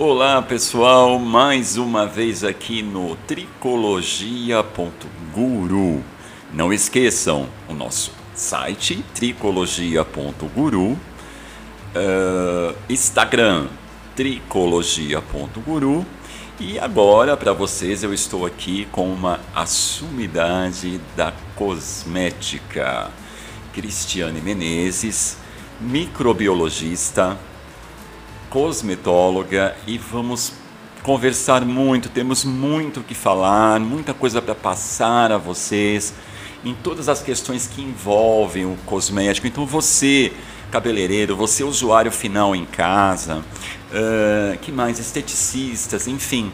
Olá pessoal, mais uma vez aqui no tricologia.guru. Não esqueçam o nosso site tricologia.guru, uh, Instagram tricologia.guru e agora para vocês eu estou aqui com uma assumidade da cosmética. Cristiane Menezes, microbiologista, cosmetóloga e vamos conversar muito, temos muito o que falar, muita coisa para passar a vocês em todas as questões que envolvem o cosmético. Então você, cabeleireiro, você usuário final em casa, uh, que mais esteticistas, enfim,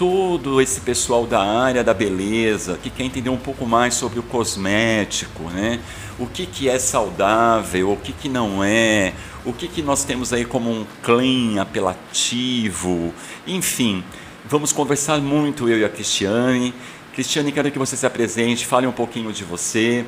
todo esse pessoal da área da beleza que quer entender um pouco mais sobre o cosmético, né? O que, que é saudável, o que, que não é, o que, que nós temos aí como um clean apelativo, enfim. Vamos conversar muito, eu e a Cristiane. Cristiane, quero que você se apresente, fale um pouquinho de você.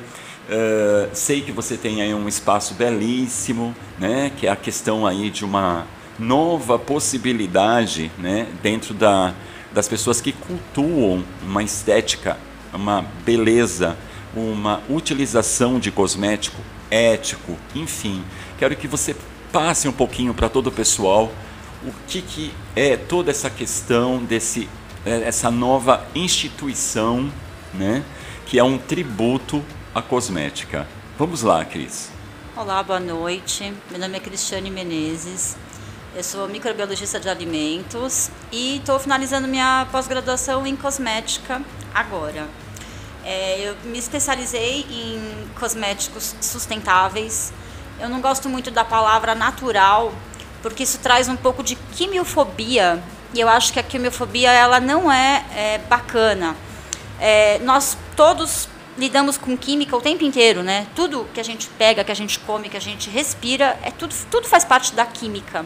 Uh, sei que você tem aí um espaço belíssimo, né? Que é a questão aí de uma nova possibilidade, né? Dentro da das pessoas que cultuam uma estética, uma beleza, uma utilização de cosmético ético, enfim. Quero que você passe um pouquinho para todo o pessoal o que, que é toda essa questão desse é, essa nova instituição, né, que é um tributo à cosmética. Vamos lá, Cris. Olá, boa noite. Meu nome é Cristiane Menezes. Eu sou microbiologista de alimentos e estou finalizando minha pós-graduação em cosmética agora. É, eu me especializei em cosméticos sustentáveis. Eu não gosto muito da palavra natural, porque isso traz um pouco de quimiofobia. E eu acho que a quimiofobia ela não é, é bacana. É, nós todos lidamos com química o tempo inteiro, né? Tudo que a gente pega, que a gente come, que a gente respira, é tudo, tudo faz parte da química.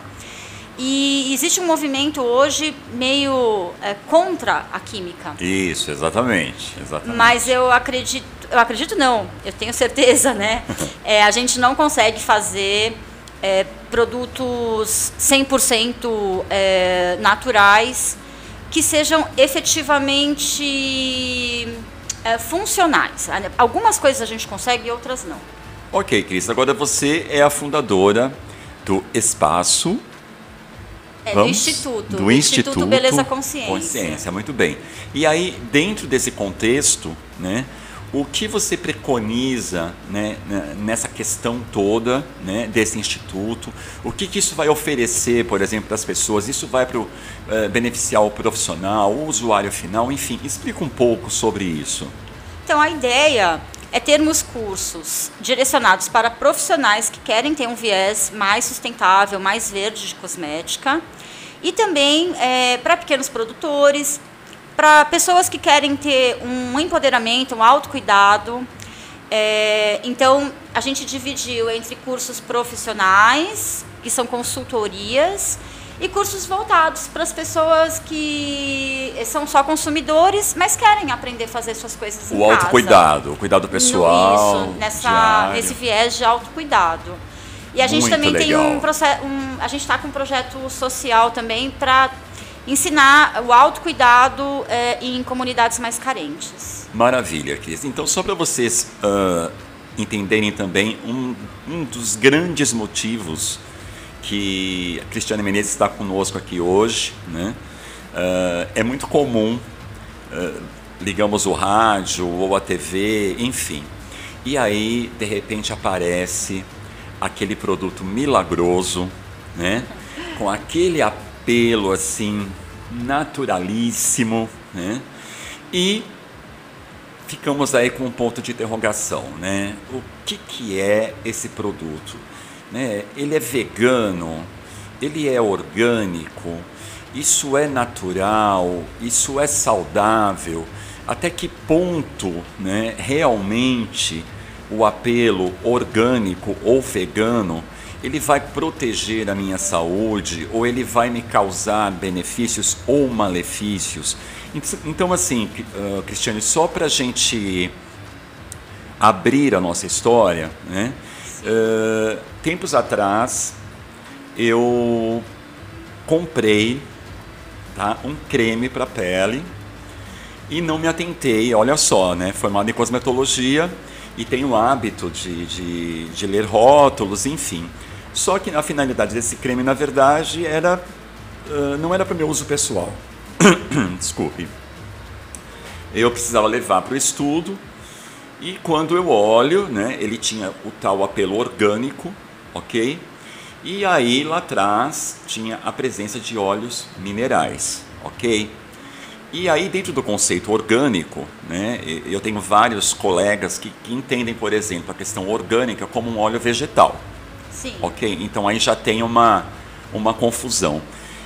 E existe um movimento hoje meio é, contra a química. Isso, exatamente, exatamente. Mas eu acredito, eu acredito não, eu tenho certeza, né? é, a gente não consegue fazer é, produtos 100% é, naturais que sejam efetivamente é, funcionais. Algumas coisas a gente consegue e outras não. Ok, Cris, agora você é a fundadora do Espaço é, Vamos, do Instituto. Do Instituto, Instituto Beleza Consciência. Consciência, muito bem. E aí, dentro desse contexto, né, o que você preconiza né, nessa questão toda né, desse instituto? O que, que isso vai oferecer, por exemplo, para as pessoas? Isso vai pro, é, beneficiar o profissional, o usuário final? Enfim, explica um pouco sobre isso. Então, a ideia é termos cursos direcionados para profissionais que querem ter um viés mais sustentável, mais verde de cosmética, e também é, para pequenos produtores, para pessoas que querem ter um empoderamento, um autocuidado. É, então, a gente dividiu entre cursos profissionais, que são consultorias, e cursos voltados para as pessoas que são só consumidores, mas querem aprender a fazer suas coisas o em casa. O autocuidado, o cuidado pessoal. Isso, nessa, nesse viés de autocuidado. E a gente Muito também legal. tem um processo, um, a gente está com um projeto social também para ensinar o autocuidado é, em comunidades mais carentes. Maravilha, Cris. Então, só para vocês uh, entenderem também, um, um dos grandes motivos que a Cristiane Menezes está conosco aqui hoje, né? Uh, é muito comum, uh, ligamos o rádio ou a TV, enfim. E aí, de repente, aparece aquele produto milagroso, né? Com aquele apelo assim naturalíssimo, né? E ficamos aí com um ponto de interrogação, né? O que que é esse produto? né? Ele é vegano, ele é orgânico, isso é natural, isso é saudável. Até que ponto, né, realmente o apelo orgânico ou vegano ele vai proteger a minha saúde ou ele vai me causar benefícios ou malefícios? Então, assim, uh, Cristiane, só para a gente abrir a nossa história, né? Uh, tempos atrás, eu comprei tá? Um creme para pele e não me atentei, olha só, né? Formado em cosmetologia e tenho o hábito de, de, de ler rótulos, enfim. Só que a finalidade desse creme, na verdade, era uh, não era para meu uso pessoal. Desculpe. Eu precisava levar para o estudo e quando eu olho, né, ele tinha o tal apelo orgânico, ok? E aí lá atrás tinha a presença de óleos minerais, ok? E aí, dentro do conceito orgânico, né, eu tenho vários colegas que, que, entendem, por exemplo, a questão orgânica como um óleo vegetal. Sim. Ok? Então aí já tem uma, uma confusão.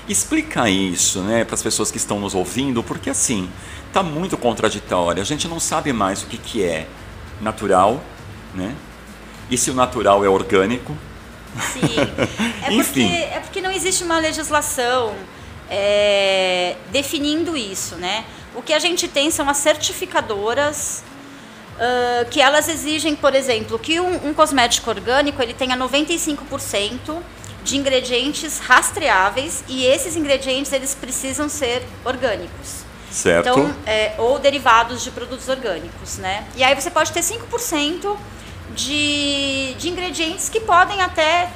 Explica isso né, para as pessoas que estão nos ouvindo, porque assim, está muito contraditório. A gente não sabe mais o que, que é natural, né? E se o natural é orgânico. Sim. É, Enfim. Porque, é porque não existe uma legislação é, definindo isso, né? O que a gente tem são as certificadoras uh, que elas exigem, por exemplo, que um, um cosmético orgânico ele tenha 95% de ingredientes rastreáveis e esses ingredientes eles precisam ser orgânicos. Certo. Então, é, ou derivados de produtos orgânicos, né? E aí você pode ter 5% de, de ingredientes que podem até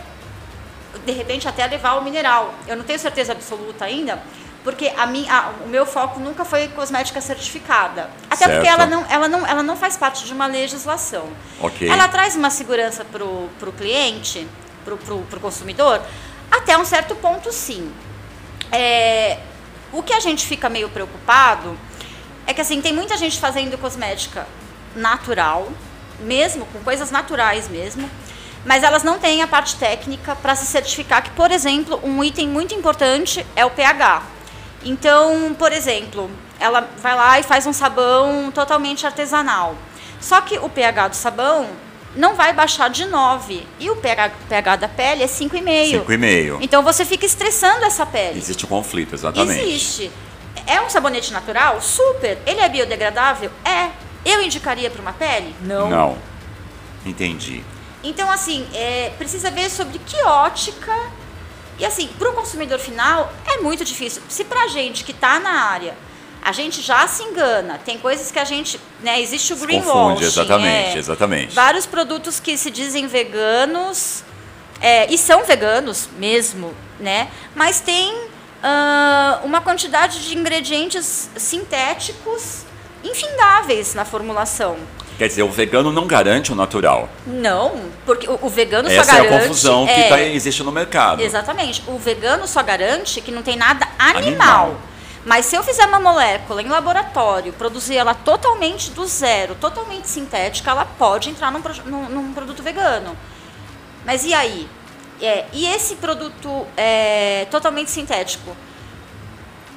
de repente até levar ao mineral. Eu não tenho certeza absoluta ainda, porque a minha, a, o meu foco nunca foi cosmética certificada. Até certo. porque ela não, ela, não, ela não faz parte de uma legislação. Okay. Ela traz uma segurança para o cliente, para o consumidor, até um certo ponto sim. É, o que a gente fica meio preocupado é que assim, tem muita gente fazendo cosmética natural, mesmo, com coisas naturais mesmo, mas elas não têm a parte técnica para se certificar que, por exemplo, um item muito importante é o pH. Então, por exemplo, ela vai lá e faz um sabão totalmente artesanal. Só que o pH do sabão não vai baixar de 9 e o pH, pH da pele é 5,5. 5,5. Então você fica estressando essa pele. Existe um conflito, exatamente. Existe. É um sabonete natural? Super. Ele é biodegradável? É. Eu indicaria para uma pele? Não. Não. Entendi. Então, assim, é, precisa ver sobre que ótica. E assim, para o consumidor final é muito difícil. Se para a gente que está na área, a gente já se engana, tem coisas que a gente. Né, existe o greenwashing. Exatamente, é, exatamente. Vários produtos que se dizem veganos, é, e são veganos mesmo, né? Mas tem uh, uma quantidade de ingredientes sintéticos infindáveis na formulação. Quer dizer, o vegano não garante o natural. Não, porque o, o vegano Essa só garante. Essa é a confusão que é, tá, existe no mercado. Exatamente. O vegano só garante que não tem nada animal. animal. Mas se eu fizer uma molécula em laboratório, produzir ela totalmente do zero, totalmente sintética, ela pode entrar num, num, num produto vegano. Mas e aí? É, e esse produto é, totalmente sintético?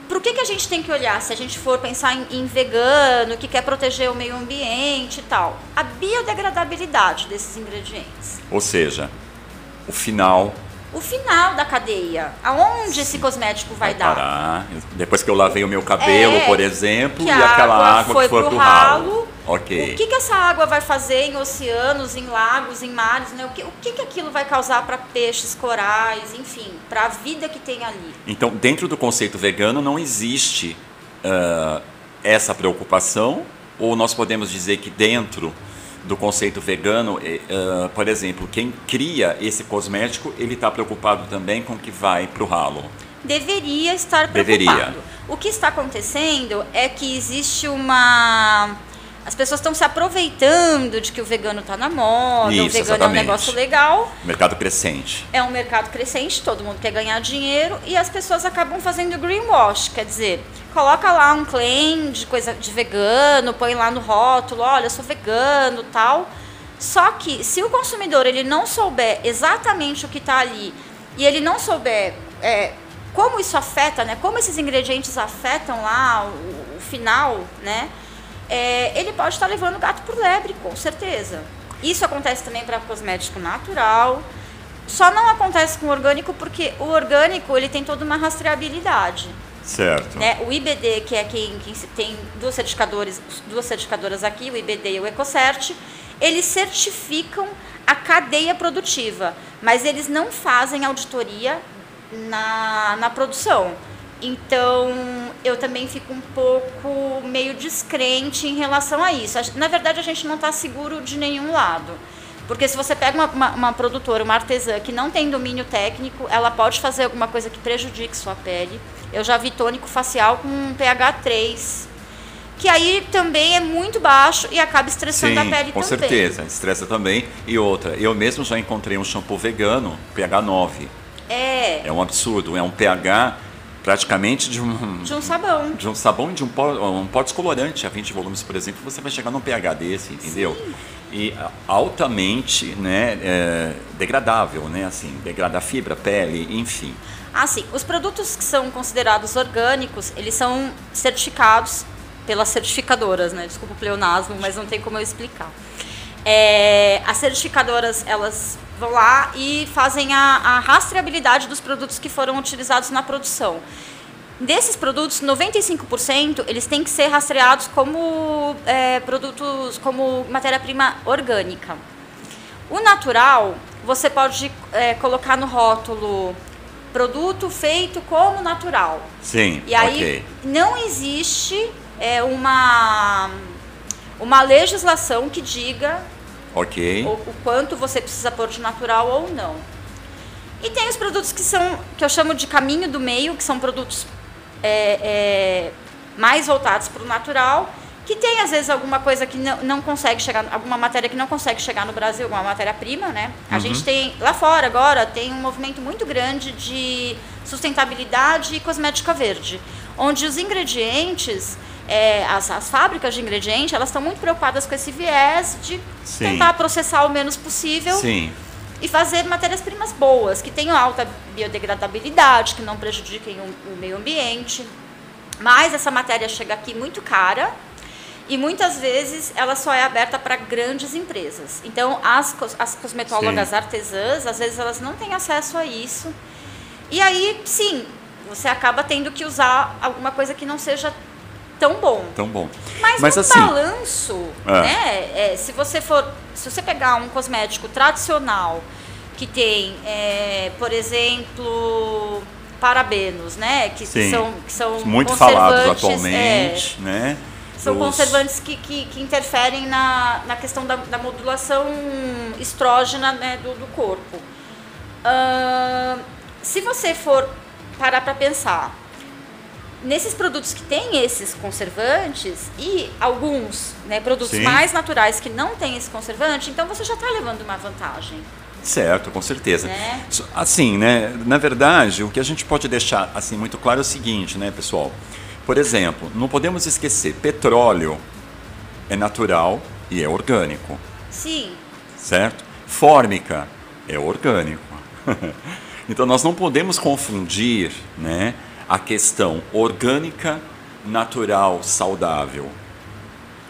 Para o que, que a gente tem que olhar se a gente for pensar em, em, vegano, que quer proteger o meio ambiente e tal? A biodegradabilidade desses ingredientes. Ou seja, o final. O final da cadeia. Aonde Sim. esse cosmético vai, vai dar? Parar. Depois que eu lavei o meu cabelo, é, por exemplo, e aquela água, água foi que foi pro, pro ralo. ralo. O que, que essa água vai fazer em oceanos, em lagos, em mares? Né? O, que, o que, que aquilo vai causar para peixes, corais, enfim, para a vida que tem ali? Então, dentro do conceito vegano, não existe uh, essa preocupação? Ou nós podemos dizer que dentro do conceito vegano, uh, por exemplo, quem cria esse cosmético, ele está preocupado também com o que vai para o ralo? Deveria estar preocupado. Deveria. O que está acontecendo é que existe uma as pessoas estão se aproveitando de que o vegano está na moda, Isso, o vegano exatamente. é um negócio legal. Mercado crescente. É um mercado crescente, todo mundo quer ganhar dinheiro e as pessoas acabam fazendo greenwash, quer dizer, coloca lá um claim de coisa de vegano, põe lá no rótulo, olha, eu sou vegano, tal. Só que se o consumidor ele não souber exatamente o que está ali e ele não souber é, como isso afeta, né, como esses ingredientes afetam lá o, o final, né? É, ele pode estar levando o gato por lebre, com certeza. Isso acontece também para cosmético natural. Só não acontece com o orgânico porque o orgânico ele tem toda uma rastreabilidade. Certo. Né? O IBD, que é quem, quem tem duas certificadores, duas certificadoras aqui, o IBD e o EcoCert, eles certificam a cadeia produtiva, mas eles não fazem auditoria na, na produção. Então, eu também fico um pouco meio descrente em relação a isso. Na verdade, a gente não está seguro de nenhum lado. Porque se você pega uma, uma, uma, produtora, uma artesã que não tem domínio técnico, ela pode fazer alguma coisa que prejudique sua pele. Eu já vi tônico facial com pH 3, que aí também é muito baixo e acaba estressando Sim, a pele com também. Com certeza, estressa também. E outra, eu mesmo já encontrei um shampoo vegano, pH 9. É. É um absurdo, é um pH praticamente de um de um sabão. de um sabão de um pó, um pó descolorante a 20 volumes por exemplo você vai chegar num pH desse entendeu? Sim. e altamente né é, degradável né assim degrada a fibra pele enfim. Ah sim os produtos que são considerados orgânicos eles são certificados pelas certificadoras né? Desculpa o pleonasmo mas não tem como eu explicar é, as certificadoras elas vão lá e fazem a, a rastreabilidade dos produtos que foram utilizados na produção. Desses produtos, 95% eles têm que ser rastreados como é, produtos, como matéria-prima orgânica. O natural, você pode é, colocar no rótulo produto feito como natural. Sim. E aí okay. não existe é, uma uma legislação que diga Ok. o, o quanto você precisa pôr de natural ou não. E tem os produtos que são, que eu chamo de caminho do meio, que são produtos é, é, mais voltados para o natural, que tem às vezes alguma coisa que não, não consegue chegar, alguma matéria que não consegue chegar no Brasil, alguma matéria-prima, né? A Uhum. gente tem, lá fora agora, tem um movimento muito grande de sustentabilidade e cosmética verde, onde os ingredientes, é, as, as fábricas de ingredientes, elas estão muito preocupadas com esse viés de Sim. tentar processar o menos possível Sim. e fazer matérias-primas boas, que tenham alta biodegradabilidade, que não prejudiquem o, o meio ambiente. Mas essa matéria chega aqui muito cara e muitas vezes ela só é aberta para grandes empresas. Então, as, as cosmetólogas Sim. artesãs, às vezes elas não têm acesso a isso. E aí, sim, você acaba tendo que usar alguma coisa que não seja tão bom. Tão bom. Mas, Mas assim- balanço, É. né? é, se você for, se você pegar um cosmético tradicional que tem, é, por exemplo, parabenos, né? Que Sim. são, que são Muito falados atualmente, é, né? são Os- conservantes que, que, que interferem na, na questão da, da modulação estrógena né, do, do corpo. Ahn, se você for parar para pensar, nesses produtos que têm esses conservantes e alguns né, produtos Sim. mais naturais que não têm esse conservante, então você já está levando uma vantagem. Certo, com certeza. Né? Assim, né? Na verdade, o que a gente pode deixar assim muito claro é o seguinte, né, pessoal? Por exemplo, não podemos esquecer, petróleo é natural e é orgânico, Sim, certo? Fórmica é orgânico. então nós não podemos confundir, né, a questão orgânica, natural, saudável.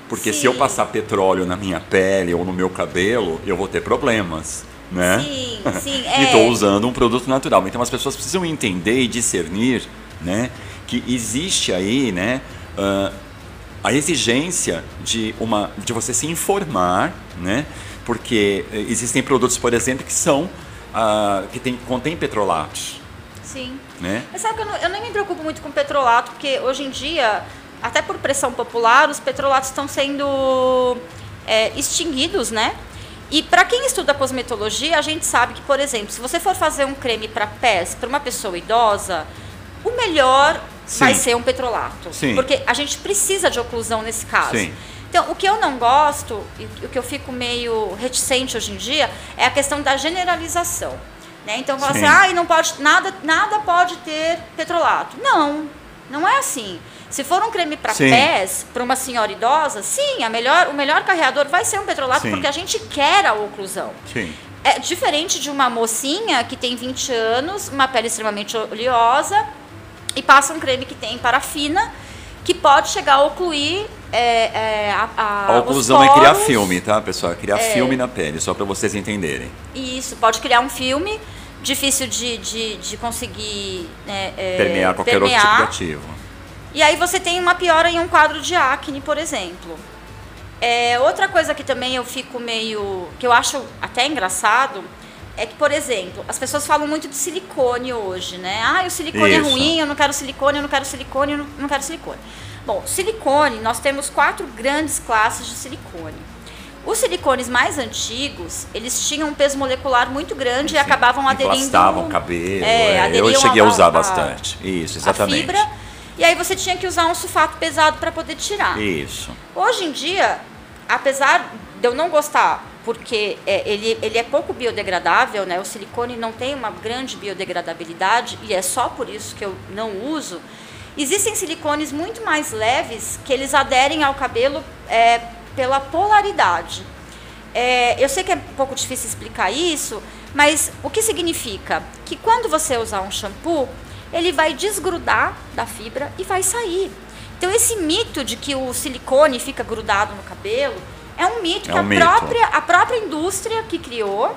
Porque se eu Sim. passar petróleo na minha pele ou no meu cabelo, eu vou ter problemas, né? sim, sim. e É, estou usando um produto natural. Então as pessoas precisam entender e discernir, né, que existe aí, né, ah, a exigência de uma, de você se informar, né, porque eh, existem produtos, por exemplo, que são ah, que tem, contém petrolatos, sim. né? Mas sabe que eu, não, eu nem me preocupo muito com petrolato, porque hoje em dia, até por pressão popular, os petrolatos estão sendo é, extinguidos, né? E para quem estuda cosmetologia, a gente sabe que, por exemplo, se você for fazer um creme para pés para uma pessoa idosa, o melhor Sim. vai ser um petrolato. Sim. Porque a gente precisa de oclusão nesse caso. Sim. Então, o que eu não gosto, e o que eu fico meio reticente hoje em dia, é a questão da generalização. Né? Então, fala Sim. assim, ah, não pode, nada, nada pode ter petrolato. Não, não é assim. Se for um creme para pés, para uma senhora idosa, sim, a melhor, o melhor carreador vai ser um petrolato, Sim. porque a gente quer a oclusão. Sim. É diferente de uma mocinha que tem 20 anos, uma pele extremamente oleosa, e passa um creme que tem parafina, que pode chegar a ocluir é, é, a, a, A oclusão é criar filme, tá, pessoal? É criar É. filme na pele, só para vocês entenderem. Isso, pode criar um filme difícil de, de, de conseguir né, é, Permear qualquer outro tipo de ativo. E aí você tem uma piora em um quadro de acne, por exemplo. É, outra coisa que também eu fico meio. que eu acho até engraçado é que, por exemplo, as pessoas falam muito de silicone hoje, né? Ah, o silicone é Isso. ruim, eu não quero silicone, eu não quero silicone, eu não quero silicone. Bom, silicone, nós temos quatro grandes classes de silicone. Os silicones mais antigos, eles tinham um peso molecular muito grande e acabavam aderindo... Emplastavam o cabelo. É, é. Eu cheguei a a- usar a- bastante. Isso, exatamente. a fibra, e aí você tinha que usar um sulfato pesado para poder tirar. Isso. Hoje em dia, apesar de eu não gostar, porque é, ele, ele é pouco biodegradável, né? O silicone não tem uma grande biodegradabilidade e é só por isso que eu não uso. Existem silicones muito mais leves que eles aderem ao cabelo é, pela polaridade. É, eu sei que é um pouco difícil explicar isso, mas o que significa? Que quando você usar um shampoo, ele vai desgrudar da fibra e vai sair. Então esse mito de que o silicone fica grudado no cabelo é um mito É que um a, mito. Própria, a própria indústria que criou.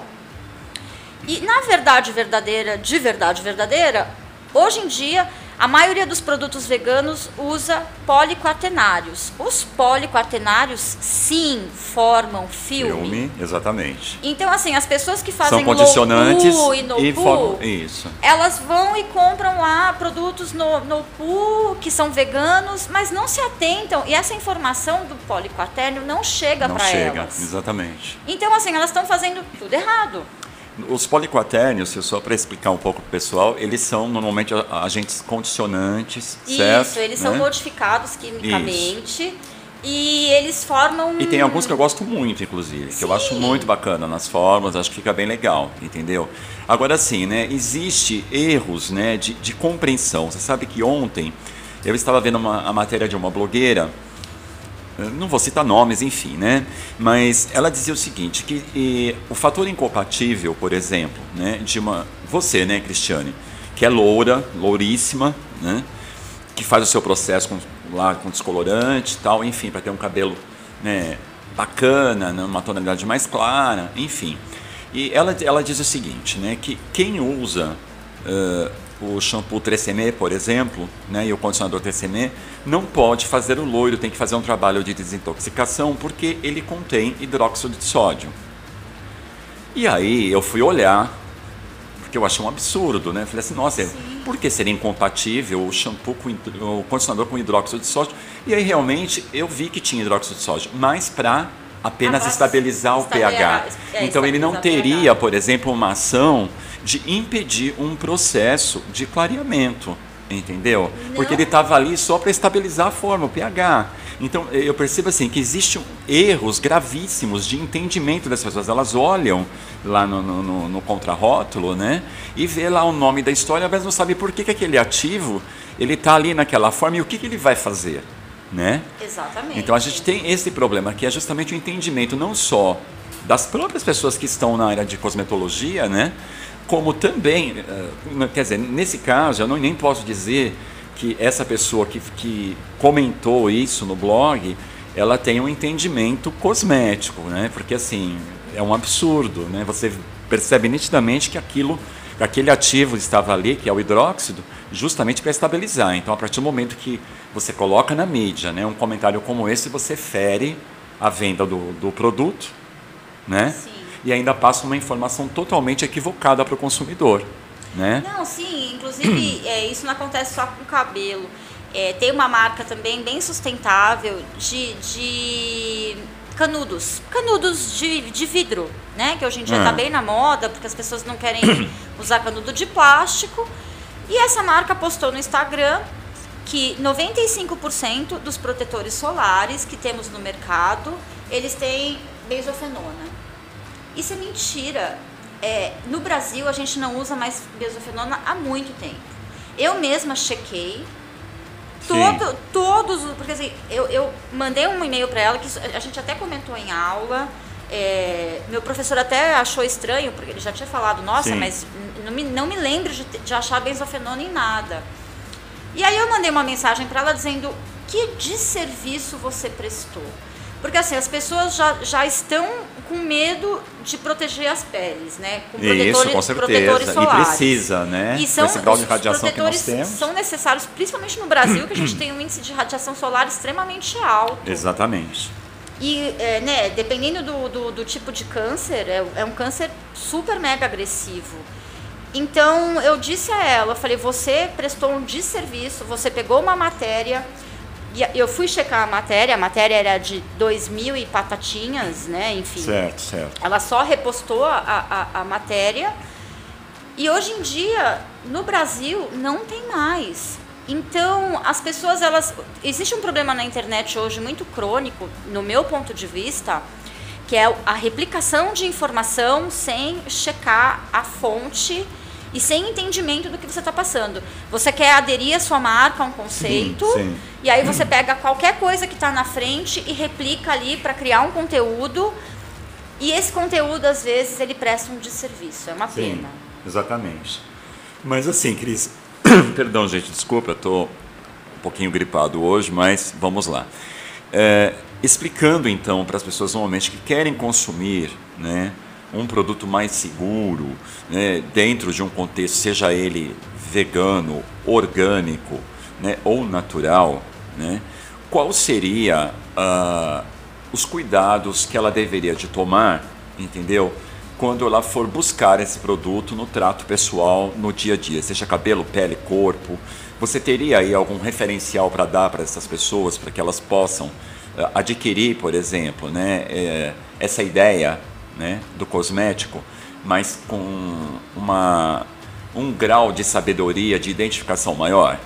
E na verdade verdadeira, de verdade verdadeira, hoje em dia a maioria dos produtos veganos usa poliquaternários. Os poliquaternários sim formam filme. Filme, exatamente. Então, assim, as pessoas que fazem São condicionantes low e no e formam. Isso. elas vão e compram lá produtos no, no pool que são veganos, mas não se atentam. E essa informação do poliquatérnio não chega Não para chega, elas. exatamente. Então, assim, elas estão fazendo tudo errado. Os poliquaternios, só para explicar um pouco para o pessoal, eles são normalmente agentes condicionantes, certo? Isso, eles são Né? modificados quimicamente e eles formam. E tem alguns que eu gosto muito, inclusive, que eu Sim. acho muito bacana nas formas, acho que fica bem legal, entendeu? Agora sim, né, existe erros, né, de, de compreensão. Você sabe que ontem eu estava vendo uma, a matéria de uma blogueira, não vou citar nomes, enfim, né, mas ela dizia o seguinte, que eh, o fator incompatível, por exemplo, né, de uma, você, né, Cristiane, que é loura, louríssima, né, que faz o seu processo com, lá com descolorante e tal, enfim, para ter um cabelo né, bacana, né, uma tonalidade mais clara, enfim. E ela, ela diz o seguinte, né, que quem usa eh, o shampoo Tresemme, por exemplo, né, e o condicionador Tresemme, não pode fazer o loiro, tem que fazer um trabalho de desintoxicação, porque ele contém hidróxido de sódio. E aí eu fui olhar, porque eu achei um absurdo, né? Falei assim, nossa, por que seria incompatível o shampoo com o condicionador com hidróxido de sódio? E aí realmente eu vi que tinha hidróxido de sódio, mas para apenas Apenas estabilizar o pH. é, então ele não teria, por exemplo, uma ação de impedir um processo de clareamento, entendeu? Não. Porque ele estava ali só para estabilizar a forma, o pH. Então eu percebo assim que existem erros gravíssimos de entendimento das pessoas. Elas olham lá no, no, no, no contrarótulo, né? E vê lá o nome da história, mas não sabe por que, que aquele ativo ele está ali naquela forma e o que, que ele vai fazer, né? Exatamente. Então a gente tem esse problema que é justamente o entendimento não só das próprias pessoas que estão na área de cosmetologia, né? Como também, eh, quer dizer, nesse caso eu não, nem posso dizer que essa pessoa que, que comentou isso no blog, ela tem um entendimento cosmético, né? Porque assim é um absurdo, né? Você percebe nitidamente que aquilo, que aquele ativo estava ali, que é o hidróxido, justamente para estabilizar. Então, a partir do momento que você coloca na mídia, né, um comentário como esse, você fere a venda do, do produto, né? Sim. E ainda passa uma informação totalmente equivocada para o consumidor, né? Não, sim, inclusive é, isso não acontece só com o cabelo. É, tem uma marca também bem sustentável de, de canudos. Canudos de, de vidro, né? Que hoje em dia Ah. está bem na moda, porque as pessoas não querem usar canudo de plástico. E essa marca postou no Instagram que 95% dos protetores solares que temos no mercado, eles têm benzofenona. Isso é mentira. É, no Brasil, a gente não usa mais benzofenona há muito tempo. Eu mesma chequei todo, todos, os- porque assim, eu, eu mandei um e-mail para ela que a gente até comentou em aula. é, meu professor até achou estranho, porque ele já tinha falado, nossa, Sim. mas não me, não me lembro de, de achar benzofenona em nada. E aí eu mandei uma mensagem para ela dizendo que desserviço você prestou. Porque assim, as pessoas já, já estão com medo de proteger as peles, né? Com Isso, com certeza. E precisa, né? E são, esse grau de os radiação que nós temos. são necessários, principalmente no Brasil, que a gente tem um índice de radiação solar extremamente alto. Exatamente. E, é, né, dependendo do, do, do, tipo de câncer, é, é um câncer super mega agressivo. Então eu disse a ela, eu falei, você prestou um desserviço, você pegou uma matéria, eu fui checar a matéria, a matéria era de 2 mil e patatinhas, né? Enfim. Certo, certo. Ela só repostou a, a, a matéria. E hoje em dia, no Brasil, não tem mais. Então, as pessoas, elas. Existe um problema na internet hoje muito crônico, no meu ponto de vista, que é a replicação de informação sem checar a fonte e sem entendimento do que você está passando. Você quer aderir a sua marca a um conceito, sim, sim. e aí você pega qualquer coisa que está na frente e replica ali para criar um conteúdo. E esse conteúdo, às vezes, ele presta um desserviço. É uma sim, pena. Exatamente. Mas assim, Cris, perdão, gente, desculpa, eu estou um pouquinho gripado hoje, mas vamos lá. É, explicando então para as pessoas normalmente que querem consumir, né? Um produto mais seguro, né, dentro de um contexto, seja ele vegano, orgânico né, ou natural, né, qual seria uh, os cuidados que ela deveria de tomar, entendeu? Quando ela for buscar esse produto no trato pessoal, no dia a dia, seja cabelo, pele, corpo, você teria aí algum referencial para dar para essas pessoas, para que elas possam uh, adquirir, por exemplo, né, é, essa ideia né, do cosmético, mas com uma, um grau de sabedoria, de identificação maior?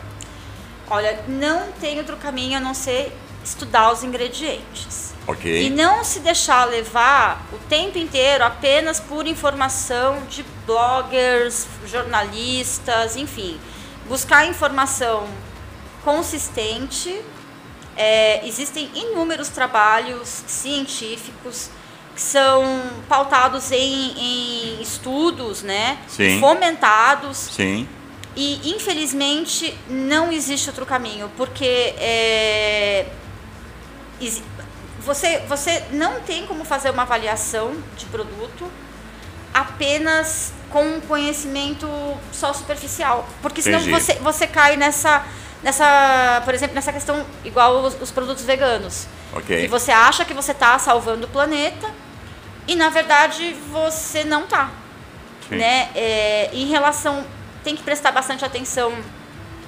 Olha, não tem outro caminho a não ser estudar os ingredientes. Okay. E não se deixar levar o tempo inteiro apenas por informação de bloggers, jornalistas, enfim. Buscar informação consistente. É, existem inúmeros trabalhos científicos que são pautados em, em estudos, né? Sim. Fomentados. Sim. E infelizmente não existe outro caminho, porque é, você, você não tem como fazer uma avaliação de produto apenas com um conhecimento só superficial. Porque senão você, você cai nessa, nessa, por exemplo, nessa questão igual os, os produtos veganos. Okay. E você acha que você está salvando o planeta e na verdade você não tá. Né? É, em relação. Tem que prestar bastante atenção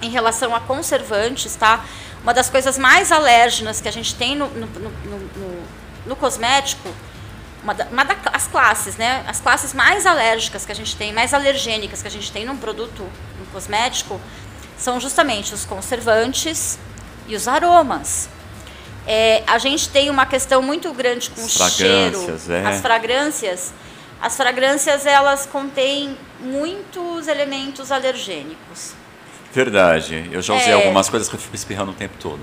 em relação a conservantes, tá? Uma das coisas mais alérgenas que a gente tem no, no, no, no, no cosmético, uma, da, uma das classes, né? As classes mais alérgicas que a gente tem, mais alergênicas que a gente tem num produto, no cosmético, são justamente os conservantes e os aromas. É, a gente tem uma questão muito grande com o cheiro, é. as fragrâncias. As fragrâncias elas contêm muitos elementos alergênicos. Verdade. Eu já usei é, algumas coisas que eu fico espirrando o tempo todo.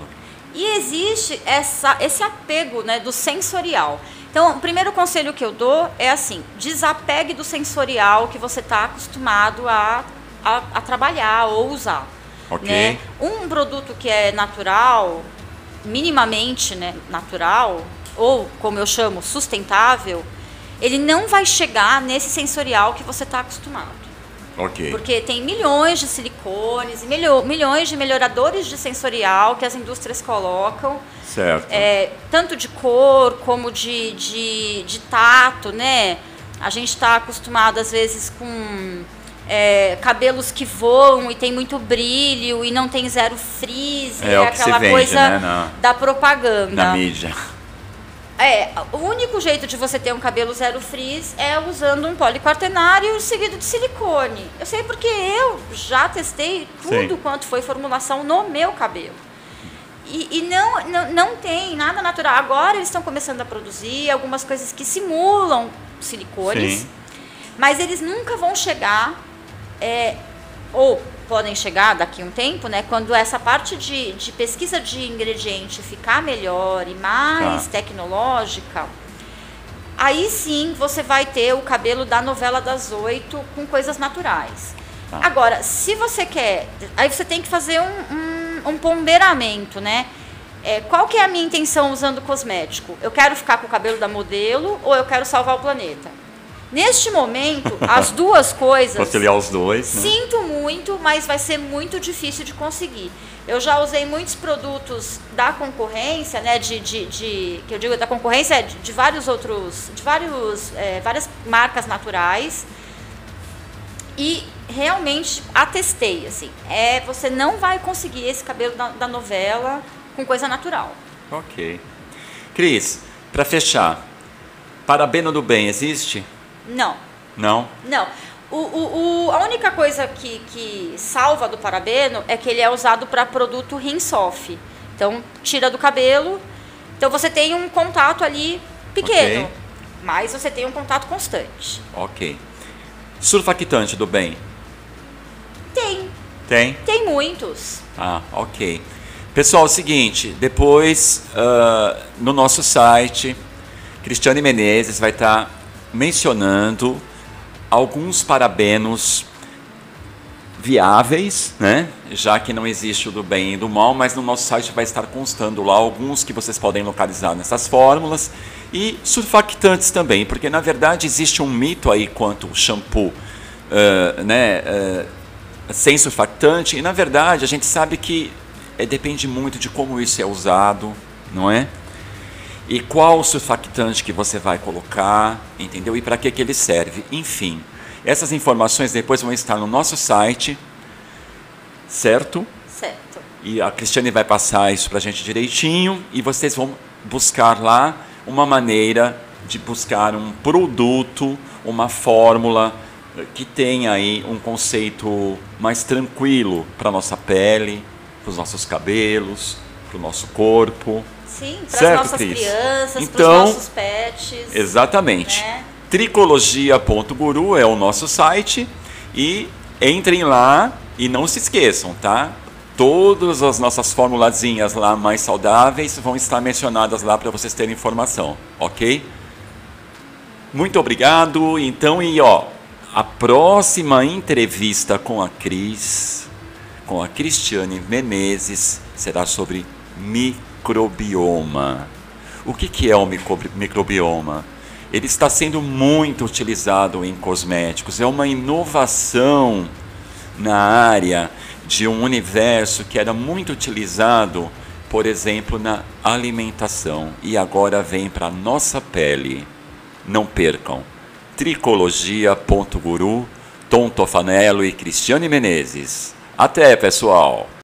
E existe essa, esse apego né, do sensorial. Então, o primeiro conselho que eu dou é assim: desapegue do sensorial que você está acostumado a, a, a, trabalhar ou usar. Ok. Né? Um produto que é natural, minimamente né, natural, ou como eu chamo, sustentável, ele não vai chegar nesse sensorial que você está acostumado. Ok. Porque tem milhões de silicones e milhões de melhoradores de sensorial que as indústrias colocam. Certo. É, tanto de cor como de, de, de tato, né? A gente está acostumado, às vezes, com é, cabelos que voam e tem muito brilho e não tem zero frizz, é, é aquela vende, coisa né? na, da propaganda. Na mídia. É, o único jeito de você ter um cabelo zero frizz é usando um poliquartenário seguido de silicone. Eu sei porque eu já testei tudo Sim. quanto foi formulação no meu cabelo. E, e não, não, não tem nada natural. Agora eles estão começando a produzir algumas coisas que simulam silicones, Sim. mas eles nunca vão chegar é, ou podem chegar daqui a um tempo, né, quando essa parte de, de pesquisa de ingrediente ficar melhor e mais tá. tecnológica, aí sim você vai ter o cabelo da novela das oito com coisas naturais. Tá. Agora, se você quer, aí você tem que fazer um, um, um ponderamento, né? É, qual que é a minha intenção usando cosmético? Eu quero ficar com o cabelo da modelo ou eu quero salvar o planeta? Neste momento, as duas coisas. Conciliar os dois. Né? Sinto muito muito, mas vai ser muito difícil de conseguir. Eu já usei muitos produtos da concorrência, né? De, de, de que eu digo da concorrência de, de vários outros, de vários, é, várias marcas naturais. E realmente atestei, assim, é, você não vai conseguir esse cabelo da, da novela com coisa natural. Ok. Cris, para fechar, parabeno do bem existe? Não. Não? Não. O, o, o, a única coisa que, que salva do parabeno é que ele é usado para produto rinse-off. Então, tira do cabelo. Então, você tem um contato ali pequeno, okay. mas você tem um contato constante. Ok. Surfactante do bem? Tem. Tem? Tem muitos. Ah, ok. Pessoal, é o seguinte, depois uh, no nosso site, Cristiane Menezes vai estar tá mencionando alguns parabenos viáveis, né? Já que não existe o do bem e do mal, mas no nosso site vai estar constando lá alguns que vocês podem localizar nessas fórmulas e surfactantes também, porque na verdade existe um mito aí quanto o shampoo, uh, né? Uh, sem surfactante e na verdade a gente sabe que é, depende muito de como isso é usado, não é? E qual surfactante que você vai colocar, entendeu? E para que, que ele serve. Enfim, essas informações depois vão estar no nosso site, certo? Certo. E a Cristiane vai passar isso para a gente direitinho e vocês vão buscar lá uma maneira de buscar um produto, uma fórmula que tenha aí um conceito mais tranquilo para nossa pele, para os nossos cabelos, para o nosso corpo. Sim, para as nossas Cris? crianças, então, para os nossos pets. Exatamente. Né? Tricologia.guru é o nosso site e entrem lá e não se esqueçam, tá? Todas as nossas formulazinhas lá mais saudáveis vão estar mencionadas lá para vocês terem informação, ok? Muito obrigado. Então, e ó, a próxima entrevista com a Cris com a Cristiane Menezes será sobre microbioma. O que, que é o microbioma? Ele está sendo muito utilizado em cosméticos, é uma inovação na área de um universo que era muito utilizado, por exemplo, na alimentação e agora vem para a nossa pele. Não percam. Tricologia.guru, Tom Tofanello e Cristiane Menezes. Até, pessoal!